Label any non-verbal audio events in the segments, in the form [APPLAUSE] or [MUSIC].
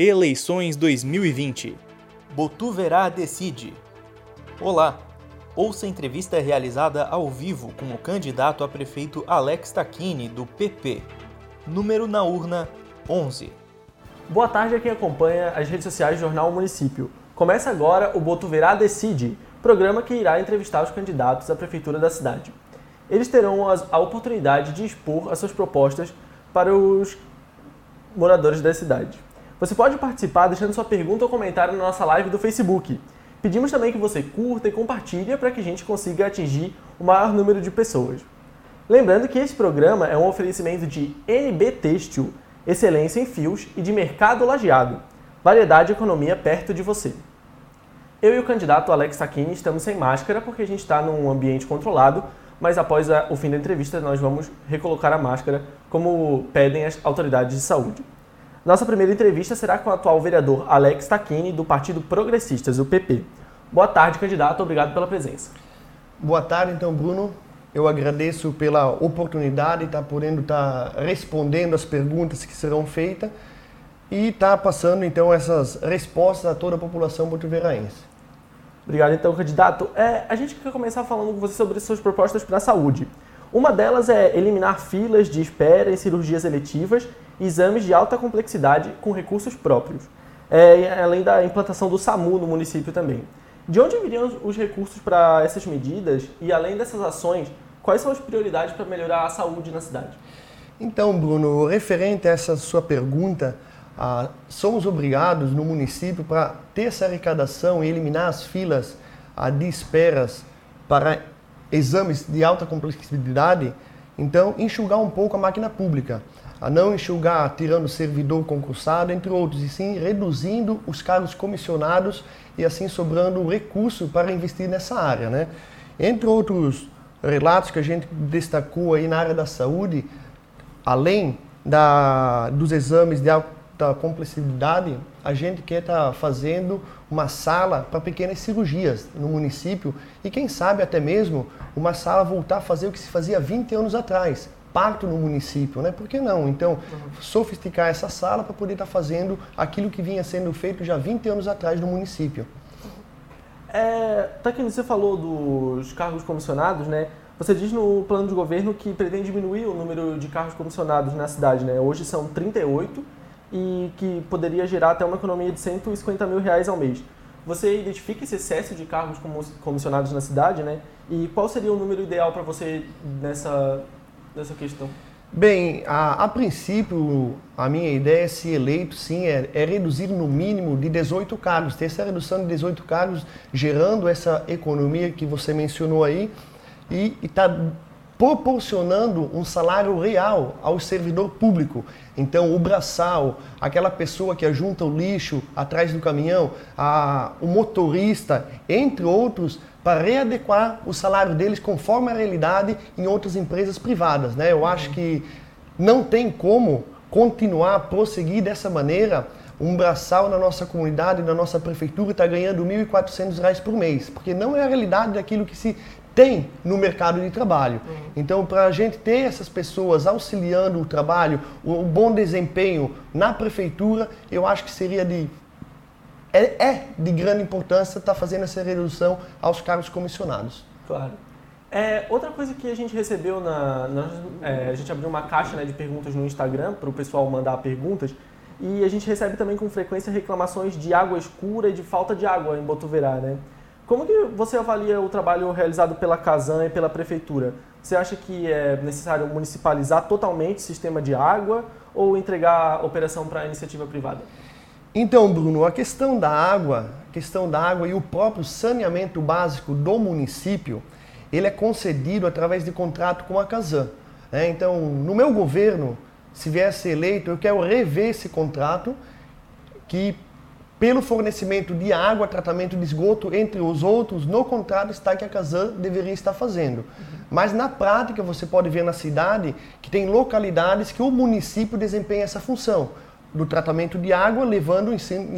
Eleições 2020. Botuverá decide. Olá. Ouça a entrevista realizada ao vivo com o candidato a prefeito Alex Tacchini, do PP. Número na urna 11. Boa tarde a quem acompanha as redes sociais do Jornal Município. Começa agora o Botuverá Decide, programa que irá entrevistar os candidatos à prefeitura da cidade. Eles terão a oportunidade de expor as suas propostas para os moradores da cidade. Você pode participar deixando sua pergunta ou comentário na nossa live do Facebook. Pedimos também que você curta e compartilhe para que a gente consiga atingir o maior número de pessoas. Lembrando que esse programa é um oferecimento de NB Têxtil, excelência em fios e de mercado lajeado. Variedade e economia perto de você. Eu e o candidato Alex Sacchini estamos sem máscara porque a gente está num ambiente controlado, mas após o fim da entrevista nós vamos recolocar a máscara como pedem as autoridades de saúde. Nossa primeira entrevista será com o atual vereador Alex Tacchini, do Partido Progressistas, o PP. Boa tarde, candidato. Obrigado pela presença. Boa tarde, então, Bruno. Eu agradeço pela oportunidade de estar podendo estar respondendo as perguntas que serão feitas e estar passando, então, essas respostas a toda a população botuveraense. Obrigado, então, candidato. É, a gente quer começar falando com você sobre suas propostas para a saúde. Uma delas é eliminar filas de espera em cirurgias eletivas exames de alta complexidade com recursos próprios, é, além da implantação do SAMU no município também. De onde viriam os recursos para essas medidas e, além dessas ações, quais são as prioridades para melhorar a saúde na cidade? Então, Bruno, referente a essa sua pergunta, ah, somos obrigados no município para ter essa arrecadação e eliminar as filas ah, de esperas para exames de alta complexidade, então enxugar um pouco a máquina pública, a não enxugar tirando servidor concursado, entre outros, e sim reduzindo os cargos comissionados e assim sobrando recurso para investir nessa área, né? Entre outros relatos que a gente destacou aí na área da saúde, além da, dos exames de alta da complexidade, a gente quer estar tá fazendo uma sala para pequenas cirurgias no município e quem sabe até mesmo uma sala voltar a fazer o que se fazia 20 anos atrás, parto no município, né? Por que não? Então, sofisticar essa sala para poder estar tá fazendo aquilo que vinha sendo feito já 20 anos atrás no município. É, que você falou dos cargos comissionados, né? Você diz no plano de governo que pretende diminuir o número de carros comissionados na cidade, né? Hoje são 38 e que poderia gerar até uma economia de 150 mil reais ao mês. Você identifica esse excesso de cargos comissionados na cidade, né? E qual seria o número ideal para você nessa, nessa questão? Bem, a, a, princípio, a minha ideia, se eleito, sim, é, é, reduzir no mínimo de 18 cargos, ter essa redução de 18 cargos, gerando essa economia que você mencionou aí, e está proporcionando um salário real ao servidor público. Então, o braçal, aquela pessoa que ajunta o lixo atrás do caminhão, a, o motorista, entre outros, para readequar o salário deles conforme a realidade em outras empresas privadas. Né? Eu acho que não tem como continuar a prosseguir dessa maneira. Um braçal na nossa comunidade, na nossa prefeitura, está ganhando R$ 1.400 por mês, porque não é a realidade daquilo que se tem no mercado de trabalho. Uhum. Então, para a gente ter essas pessoas auxiliando o trabalho, o, o, bom desempenho na prefeitura, eu acho que seria de é, é de grande importância estar tá fazendo essa redução aos cargos comissionados. Claro. É, outra coisa que a gente recebeu na, na é, a gente abriu uma caixa né, de perguntas no Instagram para o pessoal mandar perguntas e a gente recebe também com frequência reclamações de água escura e de falta de água em Botuverá, né? Como que você avalia o trabalho realizado pela Casan e pela Prefeitura? Você acha que é necessário municipalizar totalmente o sistema de água ou entregar a operação para a iniciativa privada? Então, Bruno, a questão da água, a questão da água e o próprio saneamento básico do município, ele é concedido através de contrato com a Casan. Né? Então, no meu governo, se viesse eleito, eu quero rever esse contrato que pelo fornecimento de água, tratamento de esgoto, entre os outros, no contrato está que a Casan deveria estar fazendo. Uhum. Mas na prática você pode ver na cidade que tem localidades que o município desempenha essa função do tratamento de água, levando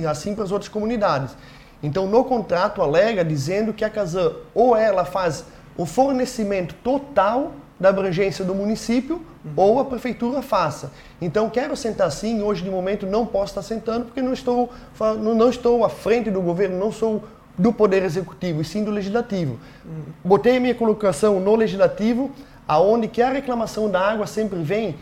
assim para as outras comunidades. Então no contrato alega dizendo que a Casan ou ela faz o fornecimento total da abrangência do município uhum. ou a prefeitura faça. Então, quero sentar sim, hoje de momento não posso estar sentando porque não estou, não estou à frente do governo, não sou do Poder Executivo, e sim do Legislativo. Uhum. Botei a minha colocação no Legislativo, aonde que a reclamação da água sempre vem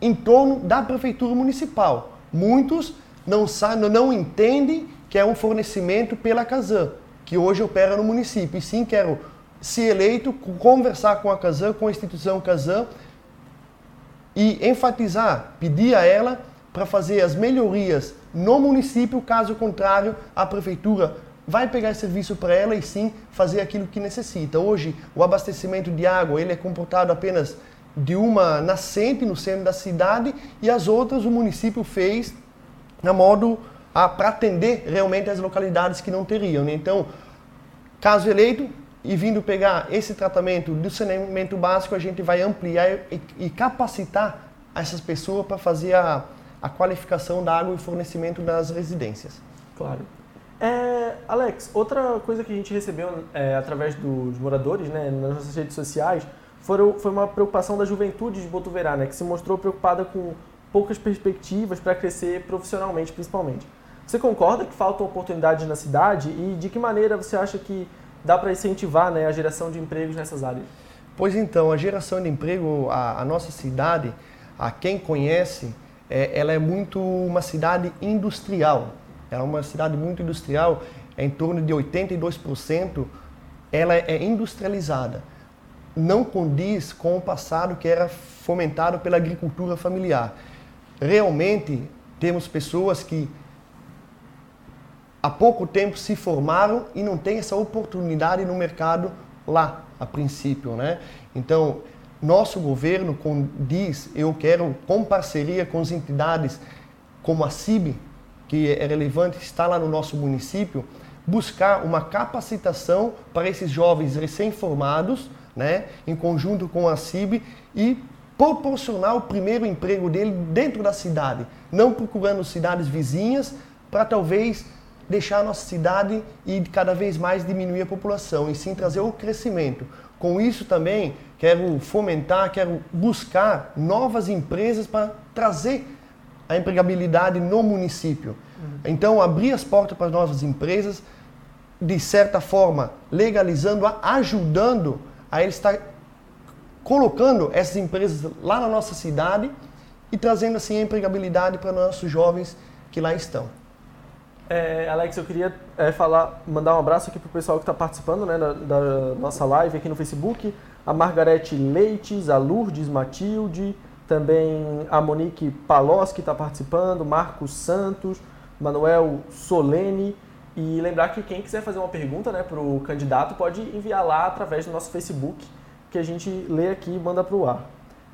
em torno da Prefeitura Municipal. Muitos não, sabem, não entendem que é um fornecimento pela Casan, que hoje opera no município. E sim, quero, se eleito, conversar com a Casan, com a instituição Casan, e enfatizar, pedir a ela para fazer as melhorias no município, caso contrário, a prefeitura vai pegar serviço para ela e sim fazer aquilo que necessita. Hoje, o abastecimento de água ele é comportado apenas de uma nascente no centro da cidade e as outras o município fez na modo para atender realmente as localidades que não teriam. Né? Então, caso eleito e vindo pegar esse tratamento do saneamento básico, a gente vai ampliar e, e capacitar essas pessoas para fazer a, a qualificação da água e fornecimento das residências. Claro. É, Alex, outra coisa que a gente recebeu é, através dos moradores né, nas nossas redes sociais foi, foi uma preocupação da juventude de Botuverá, né, que se mostrou preocupada com poucas perspectivas para crescer profissionalmente, principalmente. Você concorda que faltam oportunidades na cidade e de que maneira você acha que dá para incentivar né, a geração de empregos nessas áreas? Pois então, a geração de emprego, a, a nossa cidade, a quem conhece, é, ela é muito uma cidade industrial. É uma cidade muito industrial, é em torno de 82% ela é industrializada. Não condiz com o passado que era fomentado pela agricultura familiar. Realmente, temos pessoas que há pouco tempo se formaram e não têm essa oportunidade no mercado lá, a princípio, né? Então, nosso governo diz, eu quero, com parceria com as entidades como a CIB, que é relevante, está lá no nosso município, buscar uma capacitação para esses jovens recém-formados, né, em conjunto com a CIB, e proporcionar o primeiro emprego dele dentro da cidade, não procurando cidades vizinhas para talvez deixar a nossa cidade e cada vez mais diminuir a população, e sim trazer o crescimento. Com isso também quero fomentar, quero buscar novas empresas para trazer a empregabilidade no município. Uhum. Então, abrir as portas para novas empresas, de certa forma, legalizando, ajudando a eles estar colocando essas empresas lá na nossa cidade e trazendo assim a empregabilidade para nossos jovens que lá estão. É, Alex, eu queria é, falar, mandar um abraço aqui para o pessoal que está participando né, da, da, nossa live aqui no Facebook. A Margarete Leites, a Lourdes Matilde, também a Monique Palós, que está participando, Marcos Santos, Manuel Solene. E lembrar que quem quiser fazer uma pergunta né, para o candidato pode enviar lá através do nosso Facebook, que a gente lê aqui e manda para o ar.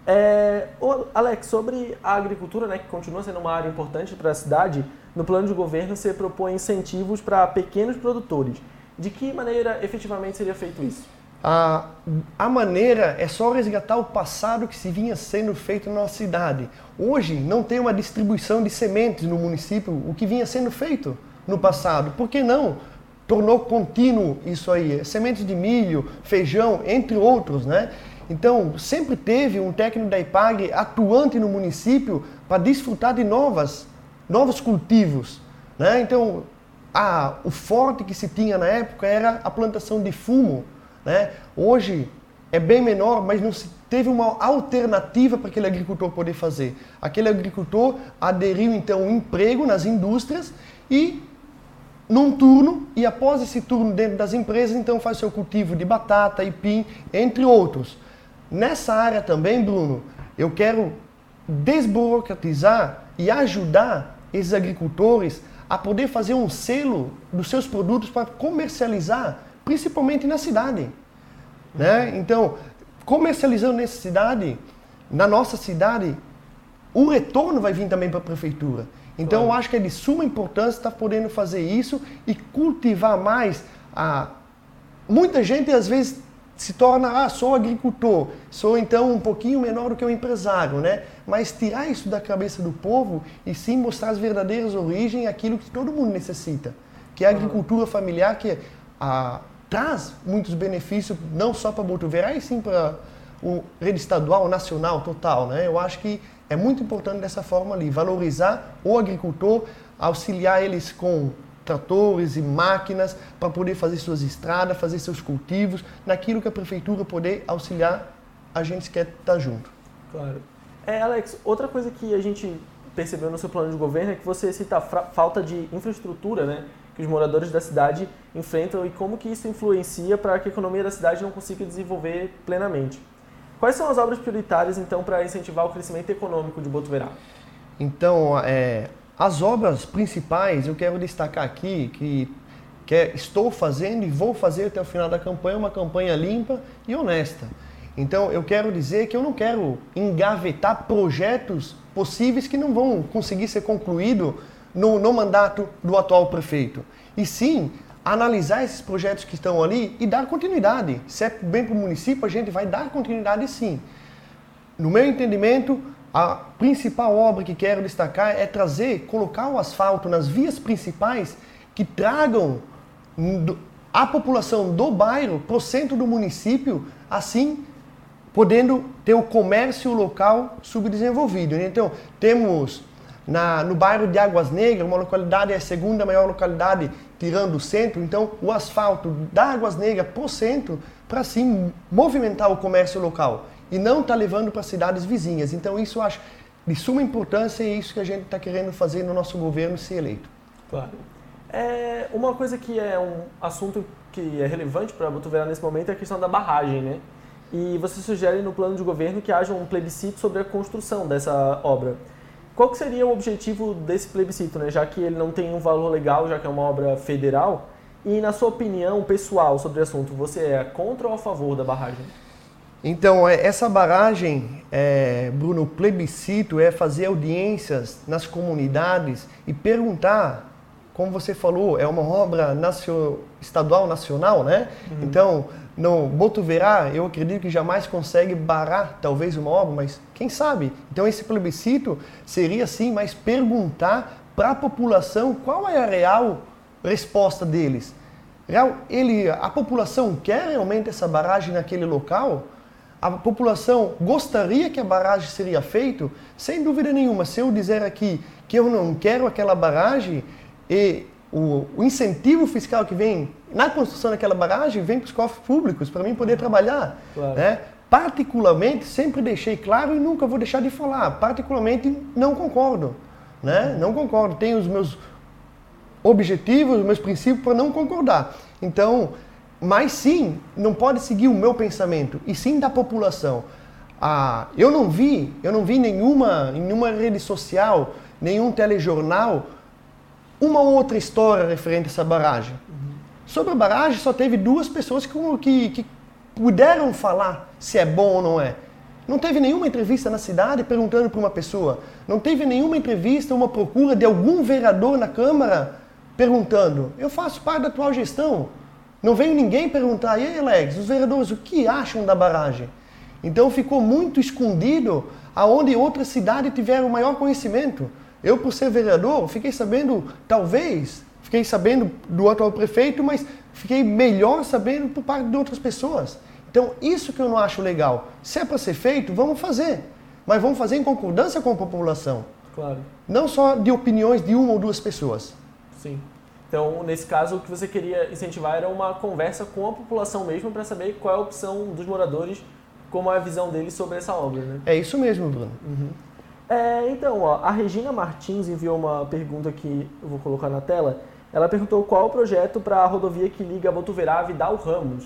É, Alex, sobre a agricultura, né, que continua sendo uma área importante para a cidade, no plano de governo você propõe incentivos para pequenos produtores. De que maneira efetivamente seria feito isso? A, a maneira é só resgatar o passado que se vinha sendo feito na nossa cidade. Hoje não tem uma distribuição de sementes no município, o que vinha sendo feito no passado. Por que não? Tornou contínuo isso aí. Sementes de milho, feijão, entre outros, né? Então, sempre teve um técnico da IPAG atuante no município para desfrutar de novas, novos cultivos. Né? Então, a, o forte que se tinha na época era a plantação de fumo. Né? Hoje é bem menor, mas não se teve uma alternativa para aquele agricultor poder fazer. Aquele agricultor aderiu então um emprego nas indústrias e num turno, e após esse turno dentro das empresas, então faz seu cultivo de batata, ipim, entre outros. Nessa área também, Bruno, eu quero desburocratizar e ajudar esses agricultores a poder fazer um selo dos seus produtos para comercializar, principalmente na cidade. Né? Então, comercializando nessa cidade, na nossa cidade, o retorno vai vir também para a prefeitura. Então, claro. eu acho que é de suma importância estar podendo fazer isso e cultivar mais a. Muita gente às vezes se torna, ah, sou agricultor, sou então um pouquinho menor do que o um empresário, né? Mas tirar isso da cabeça do povo e sim mostrar as verdadeiras origens, aquilo que todo mundo necessita, que é a agricultura familiar que ah, traz muitos benefícios não só para Botuverá, e sim para o rede estadual, nacional, total. Né? Eu acho que é muito importante dessa forma ali, valorizar o agricultor, auxiliar eles com tratores e máquinas para poder fazer suas estradas, fazer seus cultivos, naquilo que a prefeitura poder auxiliar, a gente quer estar junto. Claro. É, Alex, outra coisa que a gente percebeu no seu plano de governo é que você cita a falta de infraestrutura, né? Que os moradores da cidade enfrentam e como que isso influencia para que a economia da cidade não consiga desenvolver plenamente. Quais são as obras prioritárias, então, para incentivar o crescimento econômico de Botuverá? Então, é, as obras principais, eu quero destacar aqui que, que é, estou fazendo e vou fazer até o final da campanha uma campanha limpa e honesta. Então, eu quero dizer que eu não quero engavetar projetos possíveis que não vão conseguir ser concluídos no, no mandato do atual prefeito. E sim, analisar esses projetos que estão ali e dar continuidade. Se é bem para o município, a gente vai dar continuidade sim. No meu entendimento, a principal obra que quero destacar é trazer, colocar o asfalto nas vias principais que tragam a população do bairro para o centro do município, assim podendo ter o comércio local subdesenvolvido. Então, temos na, no bairro de Águas Negras, uma localidade é a segunda maior localidade tirando o centro, então o asfalto da Águas Negras para o centro para sim movimentar o comércio local e não está levando para cidades vizinhas. Então isso eu acho de suma importância e é isso que a gente está querendo fazer no nosso governo se eleito. Claro. É, uma coisa que é um assunto que é relevante para Botuverá nesse momento é a questão da barragem, né? E você sugere no plano de governo que haja um plebiscito sobre a construção dessa obra. Qual que seria o objetivo desse plebiscito, né? já que ele não tem um valor legal, já que é uma obra federal? E na sua opinião pessoal sobre o assunto, você é contra ou a favor da barragem? Então, é, essa barragem, é, Bruno, plebiscito é fazer audiências nas comunidades e perguntar, como você falou, é uma obra nacio, estadual, nacional, né? Uhum. Então, no Botuverá, eu acredito que jamais consegue barrar talvez uma obra, mas quem sabe? Então, esse plebiscito seria sim, mas perguntar para a população qual é a real resposta deles. Real, ele, a população quer realmente essa barragem naquele local? a população gostaria que a barragem seria feita, sem dúvida nenhuma. Se eu dizer aqui que eu não quero aquela barragem e o, o incentivo fiscal que vem na construção daquela barragem vem para os cofres públicos, para mim poder trabalhar. Claro. Né? Particularmente, sempre deixei claro e nunca vou deixar de falar, particularmente não concordo. Né? Não concordo. Tenho os meus objetivos, os meus princípios para não concordar. Então, mas sim, não pode seguir o meu pensamento, e sim da população. Ah, eu não vi, eu não vi nenhuma, nenhuma rede social, nenhum telejornal, uma outra história referente a essa barragem. Uhum. Sobre a barragem, só teve duas pessoas que, que, que puderam falar se é bom ou não é. Não teve nenhuma entrevista na cidade perguntando para uma pessoa. Não teve nenhuma entrevista, uma procura de algum vereador na Câmara perguntando: eu faço parte da atual gestão. Não veio ninguém perguntar, e aí, Alex, os vereadores, o que acham da barragem? Então ficou muito escondido aonde outras cidades tiveram maior conhecimento. Eu, por ser vereador, fiquei sabendo, talvez, fiquei sabendo do atual prefeito, mas fiquei melhor sabendo por parte de outras pessoas. Então, isso que eu não acho legal. Se é para ser feito, vamos fazer. Mas vamos fazer em concordância com a população. Claro. Não só de opiniões de uma ou duas pessoas. Sim. Então, nesse caso, o que você queria incentivar era uma conversa com a população mesmo para saber qual é a opção dos moradores, como é a visão deles sobre essa obra, né? É isso mesmo, Bruno. Uhum. É, então, ó, a Regina Martins enviou uma pergunta que eu vou colocar na tela. Ela perguntou qual o projeto para a rodovia que liga Botuverá a Vidal Ramos.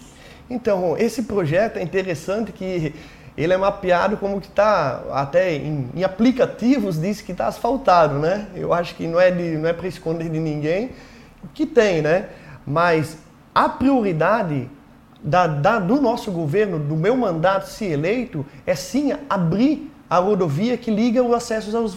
Então, esse projeto é interessante que ele é mapeado como que está, até em, em, aplicativos diz que está asfaltado, né? Eu acho que não é, de, não é para esconder de ninguém, que tem, né? Mas a prioridade da, da, do nosso governo, do meu mandato se eleito, é sim abrir a rodovia que liga os acessos aos,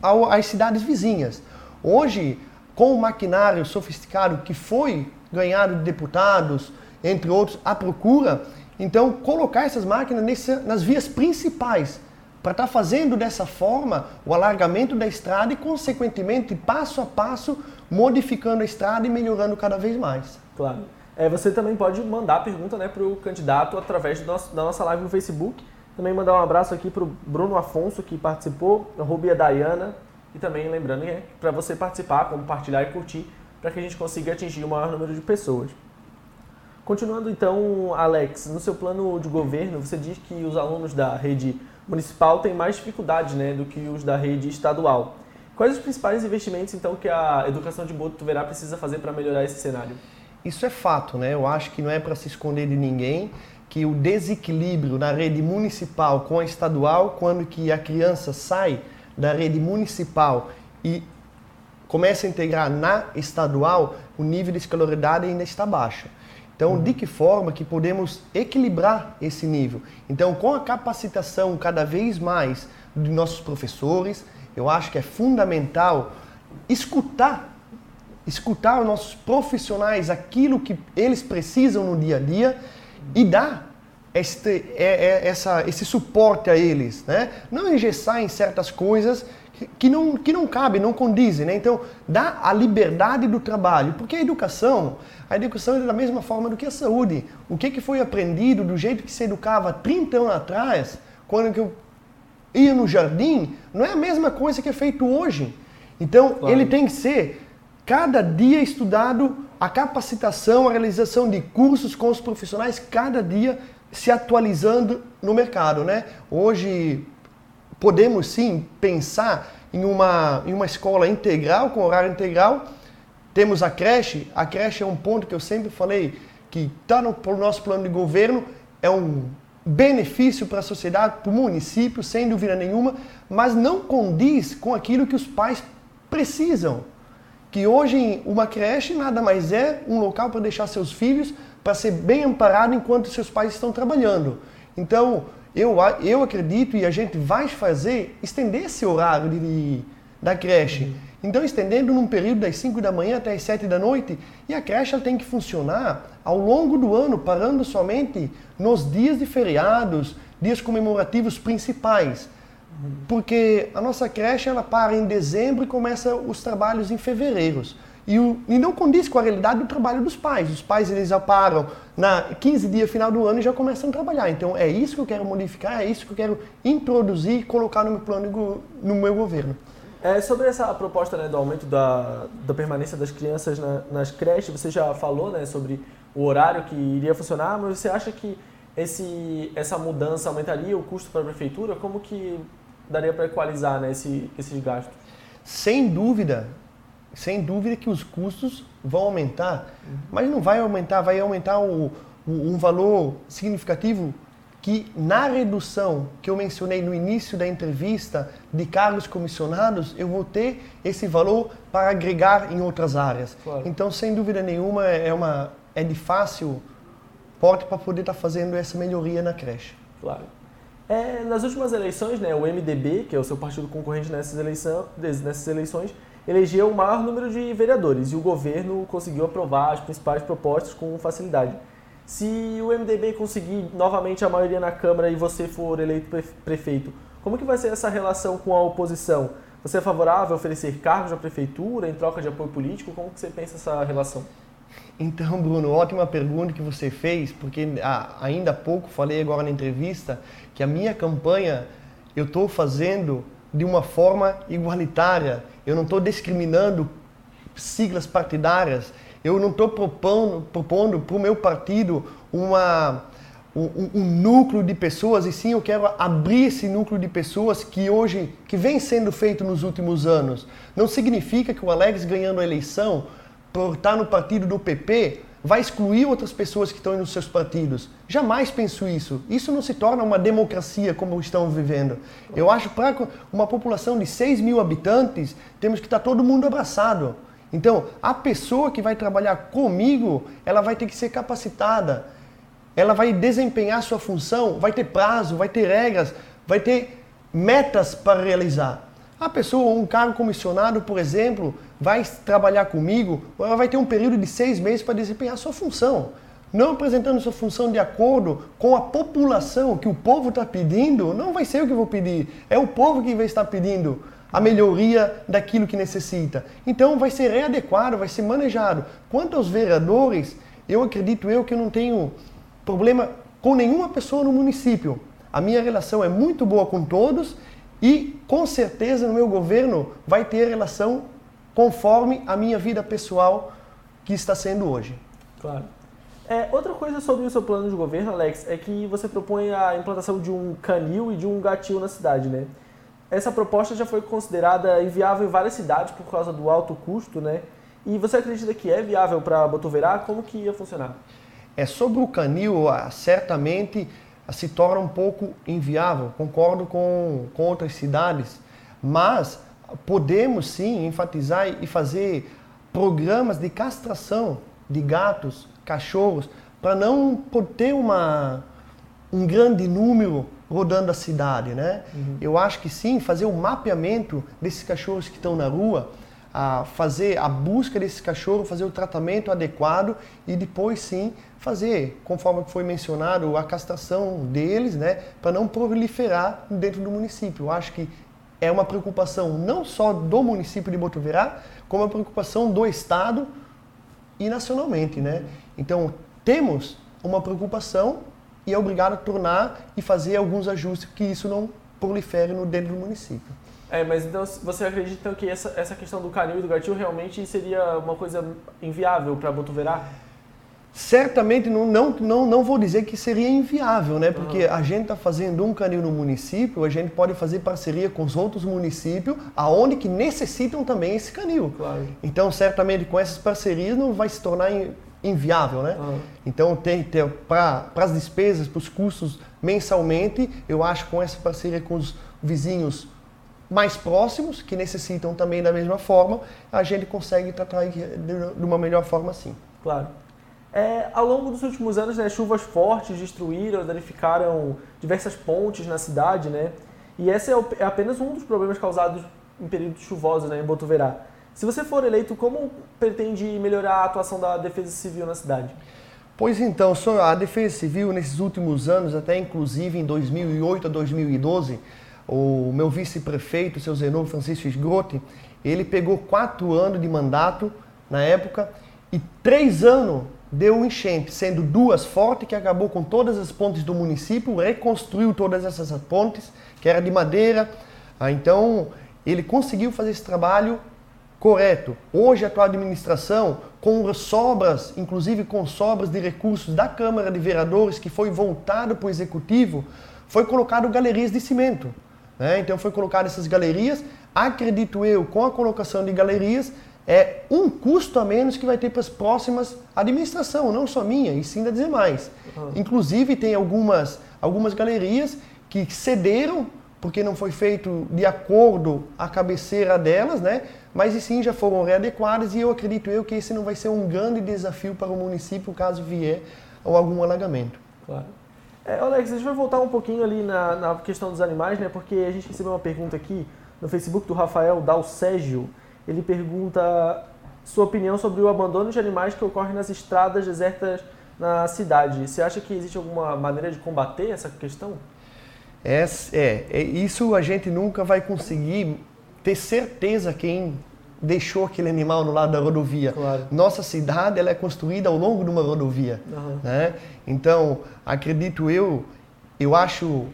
ao, às cidades vizinhas. Hoje, com o maquinário sofisticado que foi ganhado de deputados, entre outros, a procura, então colocar essas máquinas nesse, nas vias principais, para estar tá fazendo dessa forma o alargamento da estrada e, consequentemente, passo a passo, modificando a estrada e melhorando cada vez mais. Claro. É, você também pode mandar pergunta né, para o candidato através nosso, da nossa live no Facebook. Também mandar um abraço aqui para o Bruno Afonso, que participou, a Rubia Dayana, e também lembrando que é para você participar, compartilhar e curtir, para que a gente consiga atingir o maior número de pessoas. Continuando então, Alex, no seu plano de governo, você diz que os alunos da rede municipal têm mais dificuldades né, do que os da rede estadual. Quais os principais investimentos então que a educação de Botuverá precisa fazer para melhorar esse cenário? Isso é fato, né? Eu acho que não é para se esconder de ninguém que o desequilíbrio na rede municipal com a estadual, quando que a criança sai da rede municipal e começa a integrar na estadual, o nível de escolaridade ainda está baixo. Então, de que forma que podemos equilibrar esse nível? Então, com a capacitação cada vez mais de nossos professores, eu acho que é fundamental escutar, escutar os nossos profissionais, aquilo que eles precisam no dia a dia e dar este, é, é, essa, esse suporte a eles, né? Não engessar em certas coisas que não, que não cabem, não condizem, né? Então, dá a liberdade do trabalho, porque a educação, a educação é da mesma forma do que a saúde. O que, que foi aprendido do jeito que se educava 30 anos atrás, quando eu ia no jardim, não é a mesma coisa que é feito hoje. Então, claro. ele tem que ser cada dia estudado, a capacitação, a realização de cursos com os profissionais, cada dia se atualizando no mercado, né? Hoje podemos sim pensar em uma, em uma escola integral, com horário integral. Temos a creche, a creche é um ponto que eu sempre falei que está no, no nosso plano de governo, é um benefício para a sociedade, para o município, sem dúvida nenhuma, mas não condiz com aquilo que os pais precisam. Que hoje uma creche nada mais é um local para deixar seus filhos para ser bem amparado enquanto seus pais estão trabalhando. Então, eu, eu acredito e a gente vai fazer estender esse horário de, de da creche. Uhum. Então, estendendo num período das 5 da manhã até as 7 da noite, e a creche tem que funcionar ao longo do ano, parando somente nos dias de feriados, dias comemorativos principais. Porque a nossa creche ela para em dezembro e começa os trabalhos em fevereiro. E, o, e, não condiz com a realidade do trabalho dos pais. Os pais eles já param na 15 dias final do ano e já começam a trabalhar. Então é isso que eu quero modificar, é isso que eu quero introduzir e colocar no meu plano no meu governo. É, sobre essa proposta né, do aumento da, da permanência das crianças na, nas creches, você já falou né, sobre o horário que iria funcionar, mas você acha que esse, essa mudança aumentaria o custo para a prefeitura? Como que daria para equalizar né, esse, esses gastos? Sem dúvida, sem dúvida que os custos vão aumentar, uhum. mas não vai aumentar, vai aumentar o, o, um valor significativo que na redução que eu mencionei no início da entrevista de cargos comissionados, eu vou ter esse valor para agregar em outras áreas. Claro. Então, sem dúvida nenhuma, é, uma, é de fácil porte para poder estar tá fazendo essa melhoria na creche. Claro. É, nas últimas eleições, né, o MDB, que é o seu partido concorrente nessas, nessas eleições, elegeu o maior número de vereadores e o governo conseguiu aprovar as principais propostas com facilidade. Se o MDB conseguir novamente a maioria na Câmara e você for eleito prefeito, como que vai ser essa relação com a oposição? Você é favorável a oferecer cargos à prefeitura em troca de apoio político? Como que você pensa essa relação? Então, Bruno, ótima pergunta que você fez, porque ainda há pouco falei agora na entrevista que a minha campanha eu estou fazendo de uma forma igualitária. Eu não estou discriminando siglas partidárias. Eu não estou propondo, para o meu partido uma, um, um, núcleo de pessoas, e sim eu quero abrir esse núcleo de pessoas que hoje, que vem sendo feito nos últimos anos. Não significa que o Alex ganhando a eleição por estar no partido do PP vai excluir outras pessoas que estão nos seus partidos. Jamais penso isso. Isso não se torna uma democracia como estamos vivendo. Eu acho que para uma população de 6 mil habitantes, temos que estar todo mundo abraçado. Então, a pessoa que vai trabalhar comigo, ela vai ter que ser capacitada. Ela vai desempenhar sua função, vai ter prazo, vai ter regras, vai ter metas para realizar. A pessoa, um cargo comissionado, por exemplo, vai trabalhar comigo, ela vai ter um período de seis meses para desempenhar sua função. Não apresentando sua função de acordo com a população que o povo está pedindo, não vai ser o que eu vou pedir. É o povo que vai estar pedindo a melhoria daquilo que necessita. Então vai ser readequado, vai ser manejado. Quanto aos vereadores, eu acredito eu que eu não tenho problema com nenhuma pessoa no município. A minha relação é muito boa com todos e com certeza no meu governo vai ter relação conforme a minha vida pessoal que está sendo hoje. Claro. É, outra coisa sobre o seu plano de governo, Alex, é que você propõe a implantação de um canil e de um gatil na cidade, né? Essa proposta já foi considerada inviável em várias cidades por causa do alto custo, né? E você acredita que é viável para Botuverá? Como que ia funcionar? É sobre o canil, ah, certamente ah, se torna um pouco inviável. Concordo com, com outras cidades, mas podemos sim enfatizar e fazer programas de castração de gatos, cachorros, para não ter uma, um grande número rodando a cidade, né? Uhum. Eu acho que sim, fazer o mapeamento desses cachorros que estão na rua, a fazer a busca desses cachorros, fazer o tratamento adequado e depois sim fazer, conforme foi mencionado, a castração deles, né, para não proliferar dentro do município. Eu acho que é uma preocupação não só do município de Botuverá, como uma preocupação do Estado e nacionalmente, né? Então, temos uma preocupação e é obrigado a tornar e fazer alguns ajustes que isso não prolifere no dentro do município. É, mas então você acredita que essa, essa questão do canil e do gatil realmente seria uma coisa inviável para Botuverá? Certamente não, não, não, não vou dizer que seria inviável, né? Porque a gente está fazendo um canil no município, a gente pode fazer parceria com os outros municípios, aonde que necessitam também esse canil. Claro. Então, certamente com essas parcerias não vai se tornar inviável, né? Uhum. Então, tem, tem para as despesas, para os custos mensalmente, eu acho que com essa parceria com os vizinhos mais próximos, que necessitam também da mesma forma, a gente consegue tratar de uma melhor forma sim. Claro. É, ao longo dos últimos anos, né, chuvas fortes destruíram, danificaram diversas pontes na cidade, né? E esse é, é apenas um dos problemas causados em períodos chuvosos né, em Botuverá. Se você for eleito, como pretende melhorar a atuação da Defesa Civil na cidade? Pois então, a Defesa Civil nesses últimos anos, até inclusive em 2008 a 2012, o meu vice-prefeito, seu Zenon Francisco Sgrotti, ele pegou quatro anos de mandato na época e três anos deu enchente, sendo duas fortes, que acabou com todas as pontes do município, reconstruiu todas essas pontes, que era de madeira. Ah, então, ele conseguiu fazer esse trabalho correto. Hoje, a atual administração, com sobras, inclusive com sobras de recursos da Câmara de Vereadores, que foi voltado para o Executivo, foi colocado galerias de cimento. Né? Então, foi colocado essas galerias. Acredito eu, com a colocação de galerias, é um custo a menos que vai ter para as próximas administração, não só minha, e sim das demais. Uhum. Inclusive, tem algumas, algumas galerias que cederam, porque não foi feito de acordo a cabeceira delas, né? mas e sim já foram readequadas e eu acredito eu que esse não vai ser um grande desafio para o município caso vier ou algum alagamento. Claro. É, Alex, a gente vai voltar um pouquinho ali na, na questão dos animais, né? Porque a gente recebeu uma pergunta aqui no Facebook do Rafael Dalcégio ele pergunta sua opinião sobre o abandono de animais que ocorre nas estradas desertas na cidade. Você acha que existe alguma maneira de combater essa questão? É, é, é isso a gente nunca vai conseguir ter certeza quem deixou aquele animal no lado da rodovia. Claro. Nossa cidade ela é construída ao longo de uma rodovia. Uhum. Né? Então, acredito eu, eu acho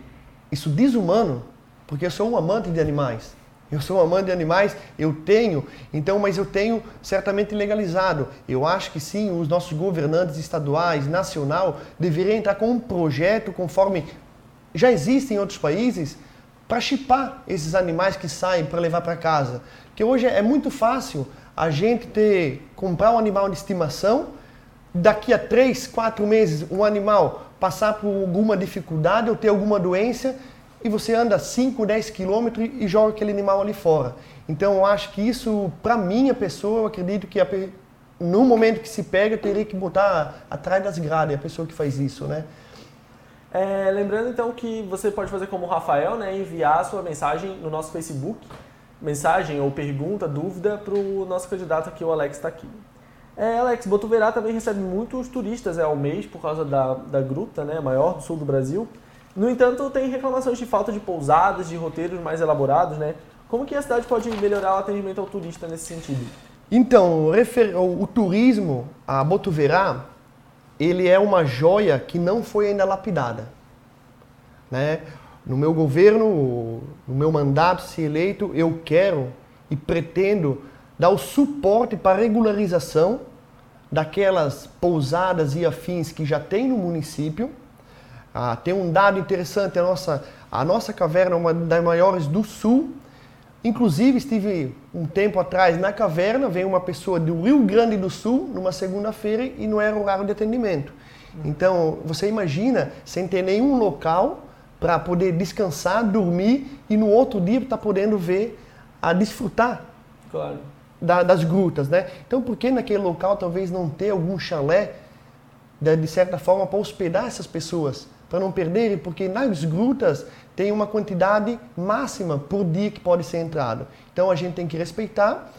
isso desumano, porque eu sou um amante de animais. Eu sou amante de animais, eu tenho, então, mas eu tenho certamente legalizado. Eu acho que sim, os nossos governantes estaduais, nacional, deveriam entrar com um projeto conforme já existe em outros países para chipar esses animais que saem para levar para casa. Porque hoje é muito fácil a gente ter comprar um animal de estimação, daqui a três, quatro meses um animal passar por alguma dificuldade ou ter alguma doença e você anda 5, 10 quilômetros e joga aquele animal ali fora. Então eu acho que isso, para minha pessoa, eu acredito que a, no momento que se pega, teria que botar atrás das grades a pessoa que faz isso, né? É, lembrando então que você pode fazer como o Rafael, né, enviar a sua mensagem no nosso Facebook, mensagem ou pergunta, dúvida para o nosso candidato aqui, o Alex está aqui. É, Alex, Botuverá também recebe muitos turistas é, ao mês por causa da, da gruta, né, maior do sul do Brasil. No entanto, tem reclamações de falta de pousadas, de roteiros mais elaborados, né? Como que a cidade pode melhorar o atendimento ao turista nesse sentido? Então, o, o turismo, a Botuverá, ele é uma joia que não foi ainda lapidada. Né? No meu governo, no meu mandato, se eleito, eu quero e pretendo dar o suporte para a regularização daquelas pousadas e afins que já tem no município. Ah, tem um dado interessante, a nossa, a nossa caverna é uma das maiores do sul. Inclusive, estive um tempo atrás na caverna, veio uma pessoa do Rio Grande do Sul, numa segunda-feira, e não era horário de atendimento. Então, você imagina, sem ter nenhum local para poder descansar, dormir e no outro dia estar tá podendo ver, a desfrutar claro. da, das grutas, né? Então, por que naquele local talvez não ter algum chalé, de, de certa forma, para hospedar essas pessoas? Para não perderem, porque nas grutas tem uma quantidade máxima por dia que pode ser entrado. Então, a gente tem que respeitar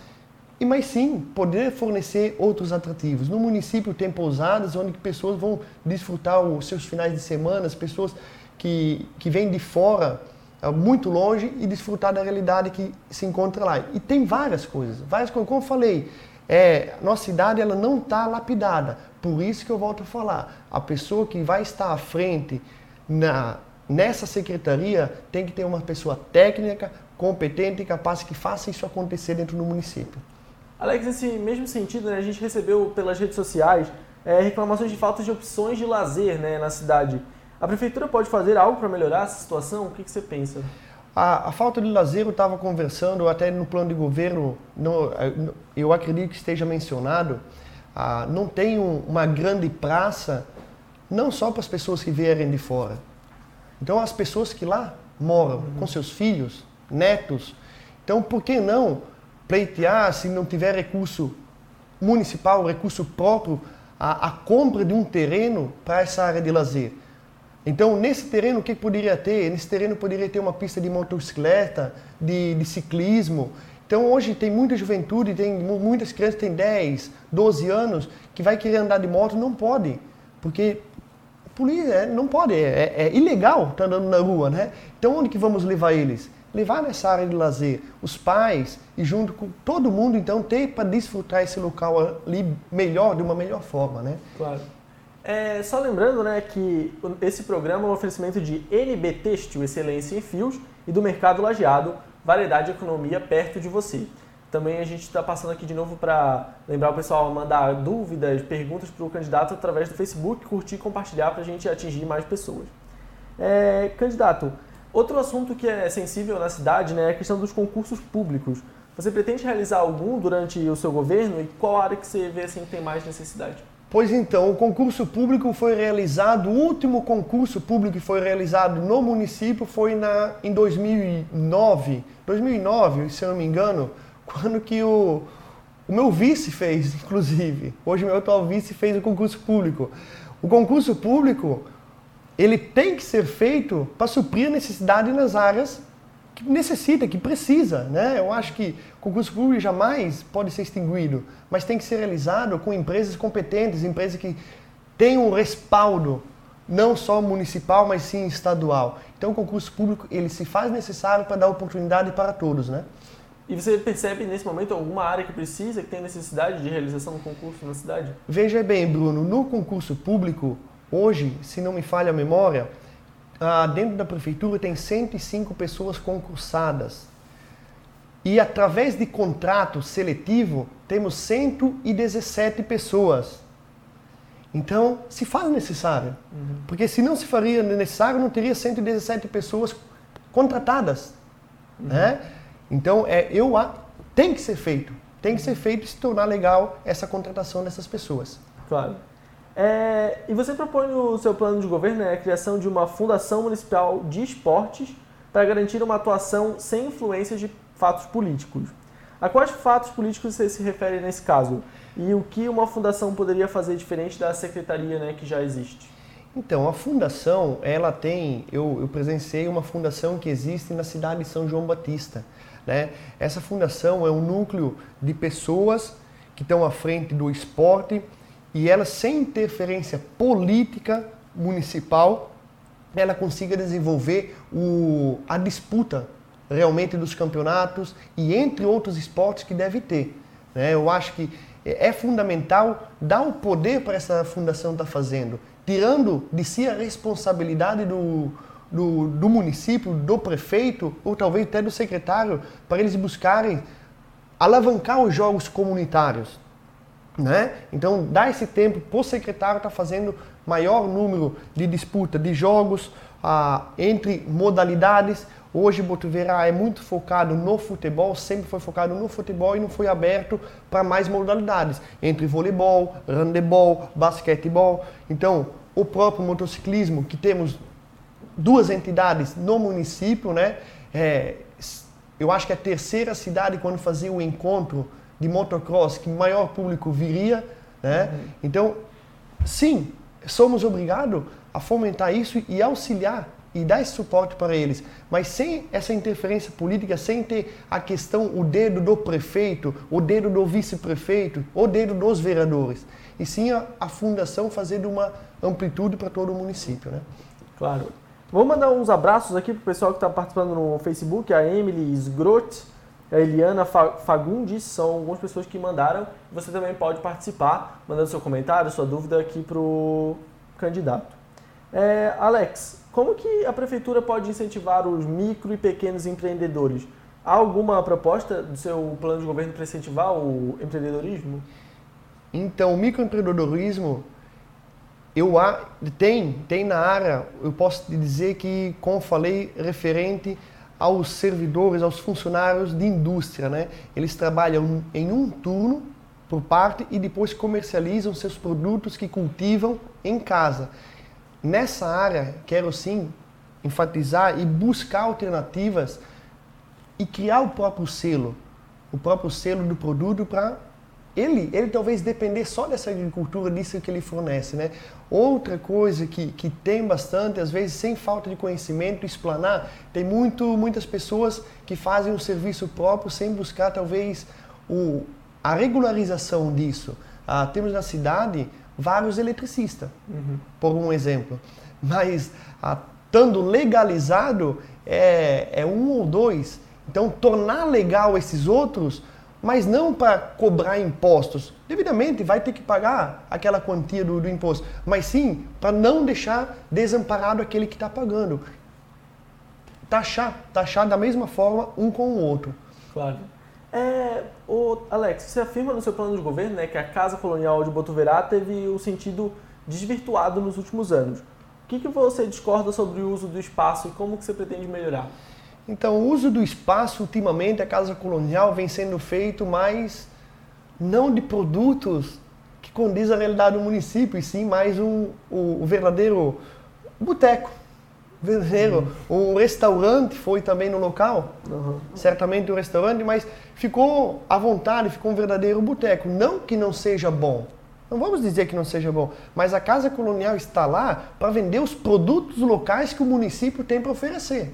e mas sim poder fornecer outros atrativos. No município tem pousadas onde pessoas vão desfrutar os seus finais de semana, as pessoas que, que vêm de fora, é, muito longe, e desfrutar da realidade que se encontra lá. E tem várias coisas, várias coisas. Como eu falei, é, nossa cidade ela não está lapidada. Por isso que eu volto a falar, a pessoa que vai estar à frente na, nessa secretaria tem que ter uma pessoa técnica, competente e capaz que faça isso acontecer dentro do município. Alex, nesse mesmo sentido, né, a gente recebeu pelas redes sociais é, reclamações de falta de opções de lazer né, na cidade. A prefeitura pode fazer algo para melhorar essa situação? O que, que você pensa? A, a, falta de lazer, eu estava conversando até no plano de governo, no, eu acredito que esteja mencionado, ah, não tem um, uma grande praça, não só para as pessoas que vierem de fora. Então, as pessoas que lá moram, uhum. com seus filhos, netos. Então, por que não pleitear, se não tiver recurso municipal, recurso próprio, a, a compra de um terreno para essa área de lazer? Então, nesse terreno, o que poderia ter? Nesse terreno poderia ter uma pista de motocicleta, de, de ciclismo. Então, hoje tem muita juventude, tem muitas crianças têm 10, 12 anos, que vai querer andar de moto, não pode, porque polícia é, não pode, é, é, é ilegal estar andando na rua, né? Então, onde que vamos levar eles? Levar nessa área de lazer, os pais e junto com todo mundo, então, ter para desfrutar esse local ali melhor, de uma melhor forma, né? Claro. É, só lembrando né, que esse programa é um oferecimento de NB Têxtil Excelência em Fios e do Mercado Lajeado, variedade e economia perto de você. Também a gente está passando aqui de novo para lembrar o pessoal mandar dúvidas, perguntas para o candidato através do Facebook, curtir e compartilhar para a gente atingir mais pessoas. É, candidato, outro assunto que é sensível na cidade né, é a questão dos concursos públicos. Você pretende realizar algum durante o seu governo e qual área que você vê assim, que tem mais necessidade? Pois então, o concurso público foi realizado, o último concurso público que foi realizado no município foi na, em 2009, 2009, se eu não me engano, quando que o, o meu vice fez, [LAUGHS] inclusive. Hoje meu atual vice fez o concurso público. O concurso público, ele tem que ser feito para suprir a necessidade nas áreas que necessita, que precisa, né? Eu acho que o concurso público jamais pode ser extinguido, mas tem que ser realizado com empresas competentes, empresas que têm um respaldo não só municipal, mas sim estadual. Então o concurso público ele se faz necessário para dar oportunidade para todos, né? E você percebe nesse momento alguma área que precisa, que tem necessidade de realização do concurso na cidade? Veja bem, Bruno, no concurso público, hoje, se não me falha a memória, ah, dentro da prefeitura tem 105 pessoas concursadas. E através de contrato seletivo, temos 117 pessoas. Então, se faz necessário. Uhum. Porque se não se faria necessário, não teria 117 pessoas contratadas. Uhum. Né? Então, é, eu, tem que ser feito. Tem que ser feito e se tornar legal essa contratação dessas pessoas. Claro. É, e você propõe no seu plano de governo né, a criação de uma fundação municipal de esportes para garantir uma atuação sem influência de fatos políticos. A quais fatos políticos você se refere nesse caso? E o que uma fundação poderia fazer diferente da secretaria né, que já existe? Então, a fundação, ela tem, eu, eu presenciei uma fundação que existe na cidade de São João Batista. Né? Essa fundação é um núcleo de pessoas que estão à frente do esporte, e ela, sem interferência política municipal, ela consiga desenvolver o, a disputa realmente dos campeonatos e entre outros esportes que deve ter. Né? Eu acho que é fundamental dar o poder para essa fundação estar tá fazendo, tirando de si a responsabilidade do, do, do, município, do prefeito ou talvez até do secretário, para eles buscarem alavancar os jogos comunitários. Né? Então, dá esse tempo para o secretário estar tá fazendo maior número de disputa de jogos ah, entre modalidades. Hoje, Botuverá é muito focado no futebol, sempre foi focado no futebol e não foi aberto para mais modalidades, entre voleibol, handebol, basquetebol. Então, o próprio motociclismo, que temos duas entidades no município, né? É, eu acho que é a terceira cidade quando fazia o encontro de motocross que maior público viria, né? Uhum. Então, sim, somos obrigados a fomentar isso e auxiliar e dar esse suporte para eles, mas sem essa interferência política, sem ter a questão, o dedo do prefeito, o dedo do vice-prefeito, o dedo dos vereadores, e sim a, a fundação fazer de uma amplitude para todo o município, né? Claro. Vou mandar uns abraços aqui para o pessoal que está participando no Facebook, a Emily Sgrot, a Eliana Fagundes, são algumas pessoas que mandaram. Você também pode participar, mandando seu comentário, sua dúvida aqui para o candidato. É, Alex, como que a prefeitura pode incentivar os micro e pequenos empreendedores? Há alguma proposta do seu plano de governo para incentivar o empreendedorismo? Então, o microempreendedorismo eu tem tem na área, eu posso dizer que, como falei, referente aos servidores, aos funcionários de indústria, né? Eles trabalham em um turno por parte e depois comercializam seus produtos que cultivam em casa. Nessa área, quero sim enfatizar e buscar alternativas e criar o próprio selo, o próprio selo do produto para ele, ele talvez depender só dessa agricultura, disso que ele fornece, né? Outra coisa que, que tem bastante, às vezes sem falta de conhecimento, explanar, tem muito, muitas pessoas que fazem um serviço próprio sem buscar talvez o, a regularização disso. Ah, temos na cidade vários eletricistas, uhum. por um exemplo, mas ah, estando legalizado é, é um ou dois. Então, tornar legal esses outros mas não para cobrar impostos. Devidamente vai ter que pagar aquela quantia do, do imposto, mas sim para não deixar desamparado aquele que está pagando. Taxar, taxar da mesma forma um com o outro. Claro. É, o Alex, você afirma no seu plano de governo né, que a Casa Colonial de Botuverá teve o sentido desvirtuado nos últimos anos. O que, que você discorda sobre o uso do espaço e como que você pretende melhorar? Então, o uso do espaço, ultimamente, a Casa Colonial vem sendo feito mais não de produtos que condiz a realidade do município, e sim mais um, o, o verdadeiro boteco. Verdadeiro. Uhum. Um restaurante foi também no local, uhum. certamente um restaurante, mas ficou à vontade, ficou um verdadeiro boteco. Não que não seja bom, não vamos dizer que não seja bom, mas a Casa Colonial está lá para vender os produtos locais que o município tem para oferecer.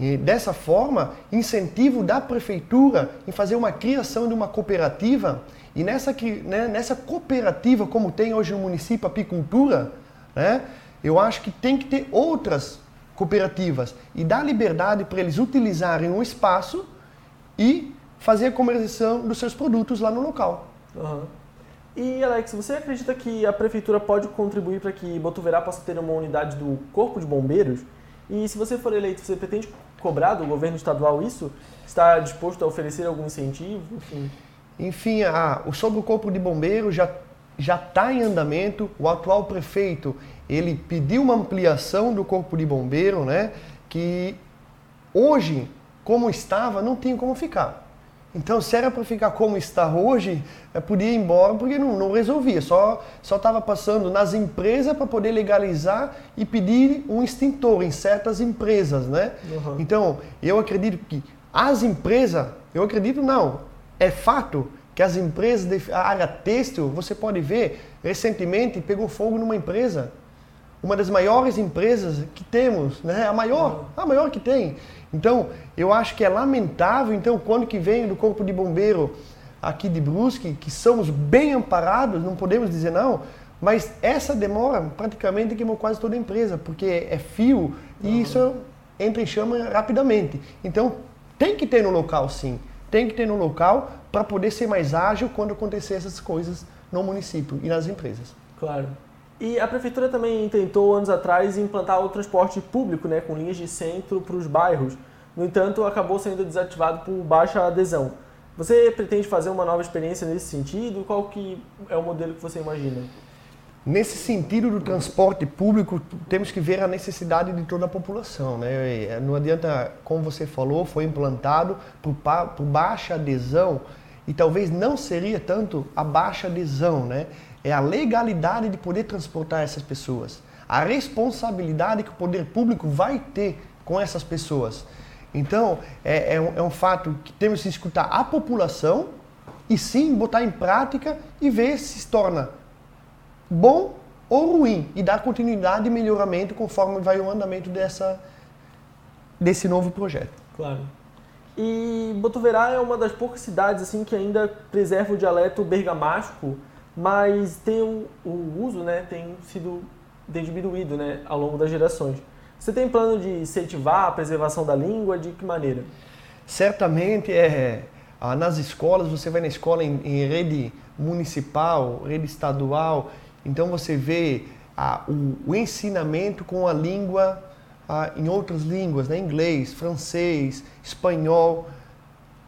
E dessa forma, incentivo da prefeitura em fazer uma criação de uma cooperativa e nessa, né, nessa cooperativa, como tem hoje no município apicultura, né, eu acho que tem que ter outras cooperativas e dar liberdade para eles utilizarem um espaço e fazer a comercialização dos seus produtos lá no local. Uhum. E Alex, você acredita que a prefeitura pode contribuir para que Botuverá possa ter uma unidade do Corpo de Bombeiros? E se você for eleito, você pretende cobrar do governo estadual isso? Está disposto a oferecer algum incentivo? Enfim, Enfim a, o sobre o corpo de bombeiro já já está em andamento. O atual prefeito ele pediu uma ampliação do corpo de bombeiro, né? Que hoje, como estava, não tinha como ficar. Então, se era para ficar como está hoje, eu podia ir embora porque não, não resolvia. Só estava passando nas empresas para poder legalizar e pedir um extintor em certas empresas, né? Uhum. Então, eu acredito que as empresas, eu acredito não, é fato que as empresas da área têxtil, você pode ver, recentemente pegou fogo numa empresa uma das maiores empresas que temos, né? A maior, a maior que tem. Então, eu acho que é lamentável, então, quando que vem do Corpo de Bombeiro aqui de Brusque, que somos bem amparados, não podemos dizer não, mas essa demora praticamente queimou quase toda a empresa, porque é fio e uhum. isso entra em chama rapidamente. Então, tem que ter no local sim, tem que ter no local para poder ser mais ágil quando acontecer essas coisas no município e nas empresas. Claro. E a prefeitura também tentou anos atrás implantar o transporte público, né, com linhas de centro para os bairros. No entanto, acabou sendo desativado por baixa adesão. Você pretende fazer uma nova experiência nesse sentido? Qual que é o modelo que você imagina? Nesse sentido do transporte público, temos que ver a necessidade de toda a população. Né? Não adianta, como você falou, foi implantado por, por baixa adesão e talvez não seria tanto a baixa adesão, né? É a legalidade de poder transportar essas pessoas, a responsabilidade que o poder público vai ter com essas pessoas. Então, é, é, um, é um fato que temos que escutar a população e sim botar em prática e ver se se torna bom ou ruim e dar continuidade e melhoramento conforme vai o andamento dessa, desse novo projeto. Claro. E Botuverá é uma das poucas cidades assim que ainda preserva o dialeto bergamasco mas tem o, o uso né, tem sido diminuído né, ao longo das gerações. Você tem plano de incentivar a preservação da língua? De que maneira? Certamente, é, nas escolas, você vai na escola em, em rede municipal, rede estadual, então você vê o, o, ensinamento com a língua em outras línguas, né? inglês, francês, espanhol,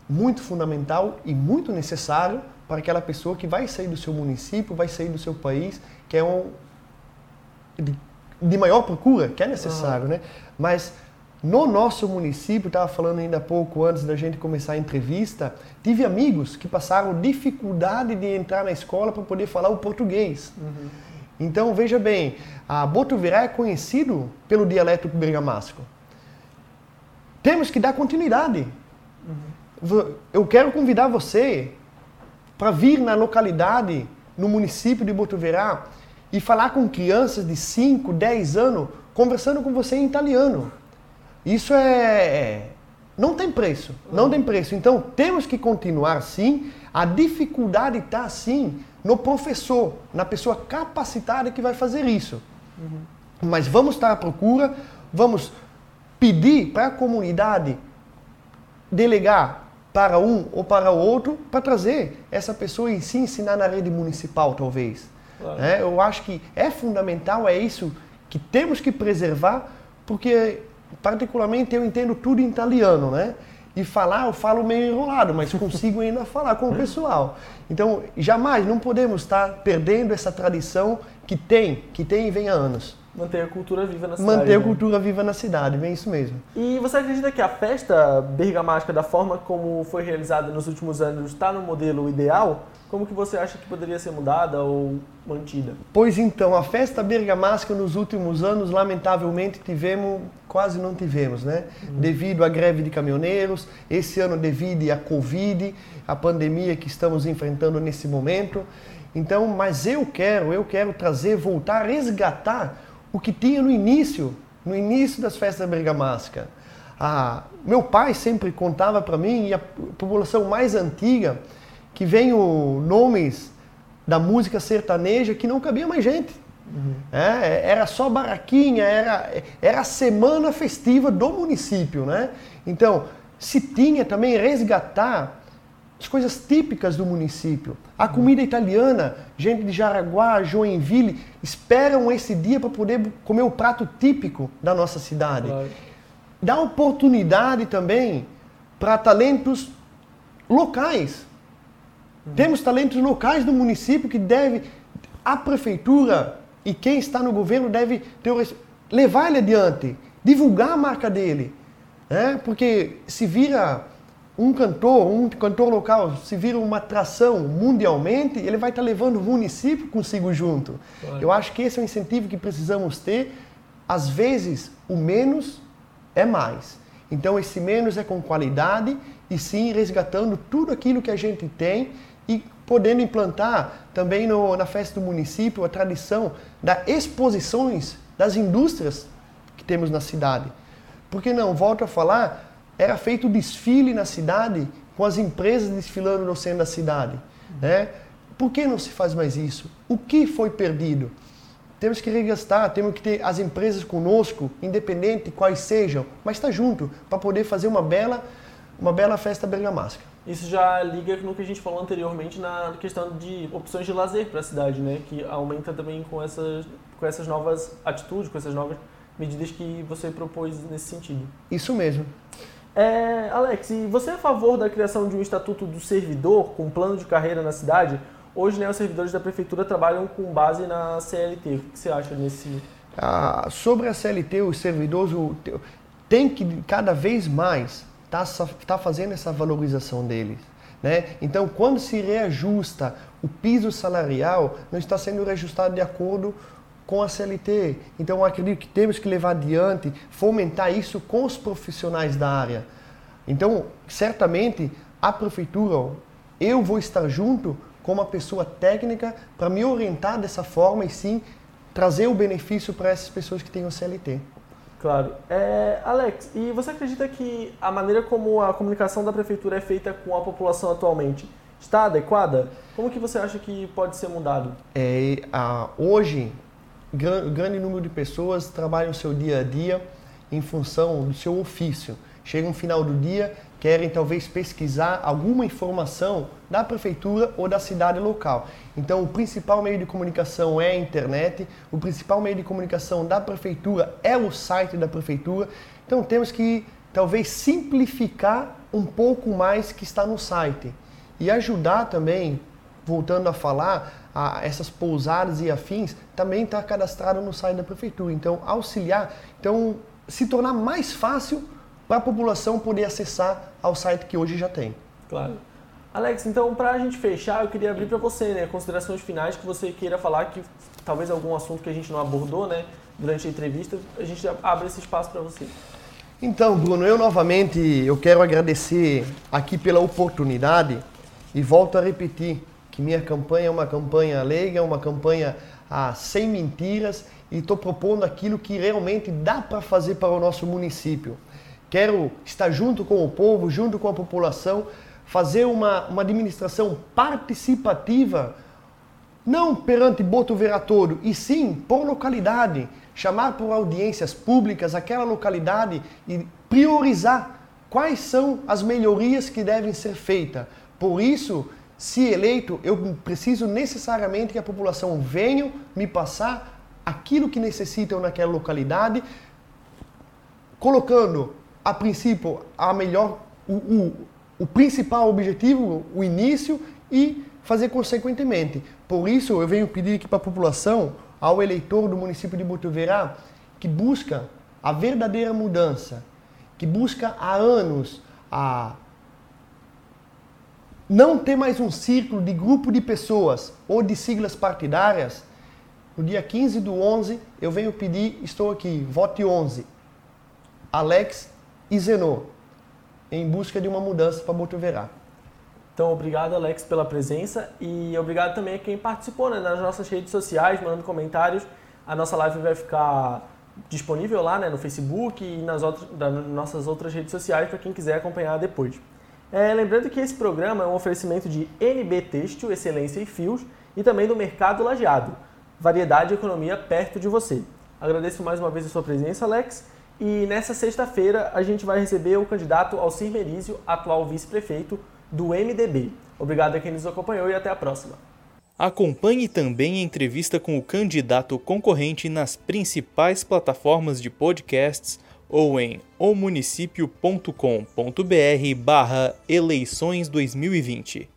muito fundamental e muito necessário para aquela pessoa que vai sair do seu município, vai sair do seu país, que é um de, de maior procura, que é necessário, uhum. né? Mas no nosso município, estava falando ainda há pouco antes da gente começar a entrevista, tive amigos que passaram dificuldade de entrar na escola para poder falar o português. Uhum. Então, veja bem, a Botuverá é conhecido pelo dialeto bergamasco. Temos que dar continuidade. Uhum. Eu quero convidar você para vir na localidade, no município de Botuverá, e falar com crianças de 5, 10 anos, conversando com você em italiano. Isso é, é. Não tem preço. Não tem preço. Então, temos que continuar sim. A dificuldade está sim no professor, na pessoa capacitada que vai fazer isso. Uhum. Mas vamos estar à procura, vamos pedir para a comunidade delegar para um ou para o outro para trazer essa pessoa e se ensinar na rede municipal, talvez. Claro. É, eu acho que é fundamental, é isso que temos que preservar, porque particularmente eu entendo tudo em italiano, né? E falar, eu falo meio enrolado, mas [LAUGHS] consigo ainda falar com o pessoal. Então, jamais, não podemos estar perdendo essa tradição que tem, que tem e vem há anos. Manter a cultura viva na cidade. Manter a né? cultura viva na cidade, bem isso mesmo. E você acredita que a festa bergamasca, da forma como foi realizada nos últimos anos, está no modelo ideal? Como que você acha que poderia ser mudada ou mantida? Pois então, a festa bergamasca nos últimos anos, lamentavelmente, tivemos, quase não tivemos, né? Uhum. Devido à greve de caminhoneiros, esse ano devido à Covid, a pandemia que estamos enfrentando nesse momento. Então, mas eu quero, eu quero trazer, voltar resgatar o que tinha no início, no início das festas bergamascas. Ah, meu pai sempre contava para mim, e a população mais antiga, que vem o nomes da música sertaneja que não cabia mais gente. Uhum. É, era só barraquinha, era, era a semana festiva do município. Né? Então, se tinha também resgatar as coisas típicas do município. A comida italiana, gente de Jaraguá, Joinville, esperam esse dia para poder comer o prato típico da nossa cidade. Claro. Dá oportunidade também para talentos locais. Uhum. Temos talentos locais do município que deve a prefeitura e quem está no governo deve ter, levar ele adiante, divulgar a marca dele. Né? Porque se vira um cantor, um cantor local, se vira uma atração mundialmente, ele vai estar levando o município consigo junto. Claro. Eu acho que esse é um incentivo que precisamos ter. Às vezes, o menos é mais. Então, esse menos é com qualidade e sim resgatando tudo aquilo que a gente tem e podendo implantar também no, na festa do município a tradição das exposições das indústrias que temos na cidade. Porque não, volto a falar, era feito desfile na cidade, com as empresas desfilando no centro da cidade. Né? Por que não se faz mais isso? O que foi perdido? Temos que regastar, temos que ter as empresas conosco, independente quais sejam, mas estar tá junto para poder fazer uma bela, uma bela festa bergamasca. Isso já liga no que a gente falou anteriormente na questão de opções de lazer para a cidade, né? Que aumenta também com essas, com essas novas atitudes, com essas novas medidas que você propôs nesse sentido. Isso mesmo. É, Alex, e você é a favor da criação de um estatuto do servidor com plano de carreira na cidade? Hoje, né, os servidores da prefeitura trabalham com base na CLT. O que você acha nesse? Ah, sobre a CLT, os servidores tem que cada vez mais estar tá, tá fazendo essa valorização deles. Né? Então, quando se reajusta o piso salarial, não está sendo reajustado de acordo com a CLT. Então, eu acredito que temos que levar adiante, fomentar isso com os profissionais da área. Então, certamente, a prefeitura, eu vou estar junto com uma pessoa técnica para me orientar dessa forma e sim trazer o benefício para essas pessoas que têm o CLT. Claro. É, Alex, e você acredita que a maneira como a comunicação da prefeitura é feita com a população atualmente está adequada? Como que você acha que pode ser mudado? É, hoje grande número de pessoas trabalham o seu dia a dia em função do seu ofício. Chega um final do dia, querem talvez pesquisar alguma informação da prefeitura ou da cidade local. Então, o principal meio de comunicação é a internet, o principal meio de comunicação da prefeitura é o site da prefeitura. Então, temos que talvez simplificar um pouco mais que está no site e ajudar também, voltando a falar, a essas pousadas e afins, também está cadastrado no site da prefeitura. Então, auxiliar, então se tornar mais fácil para a população poder acessar ao site que hoje já tem. Claro. Alex, então para a gente fechar, eu queria abrir para você, né, considerações finais que você queira falar que talvez algum assunto que a gente não abordou, né, durante a entrevista, a gente abre esse espaço para você. Então, Bruno, eu novamente eu quero agradecer aqui pela oportunidade e volto a repetir que minha campanha é uma campanha leiga, uma campanha ah, sem mentiras e estou propondo aquilo que realmente dá para fazer para o nosso município. Quero estar junto com o povo, junto com a população, fazer uma, uma administração participativa, não perante Botuverá todo, e sim por localidade, chamar por audiências públicas aquela localidade e priorizar quais são as melhorias que devem ser feitas. Por isso, se eleito, eu preciso necessariamente que a população venha me passar aquilo que necessitam naquela localidade, colocando a princípio a melhor, o, o, o principal objetivo, o início e fazer consequentemente. Por isso eu venho pedir aqui para a população, ao eleitor do município de Botuverá, que busca a verdadeira mudança, que busca há anos a não ter mais um círculo de grupo de pessoas ou de siglas partidárias, no dia 15 do 11 eu venho pedir, estou aqui, vote 11, Alex e Zenô, em busca de uma mudança para Botuverá. Então, obrigado, Alex, pela presença e obrigado também a quem participou né, nas nossas redes sociais, mandando comentários. A nossa live vai ficar disponível lá né, no Facebook e nas, outras, nas nossas outras redes sociais para quem quiser acompanhar depois. É, lembrando que esse programa é um oferecimento de NB Têxtil, Excelência e Fios e também do Mercado Lajeado. Variedade e economia perto de você. Agradeço mais uma vez a sua presença, Alex. E nessa sexta-feira a gente vai receber o candidato Alcir Merizio, atual vice-prefeito do MDB. Obrigado a quem nos acompanhou e até a próxima. Acompanhe também a entrevista com o candidato concorrente nas principais plataformas de podcasts ou em omunicipio.com.br barra eleições 2020.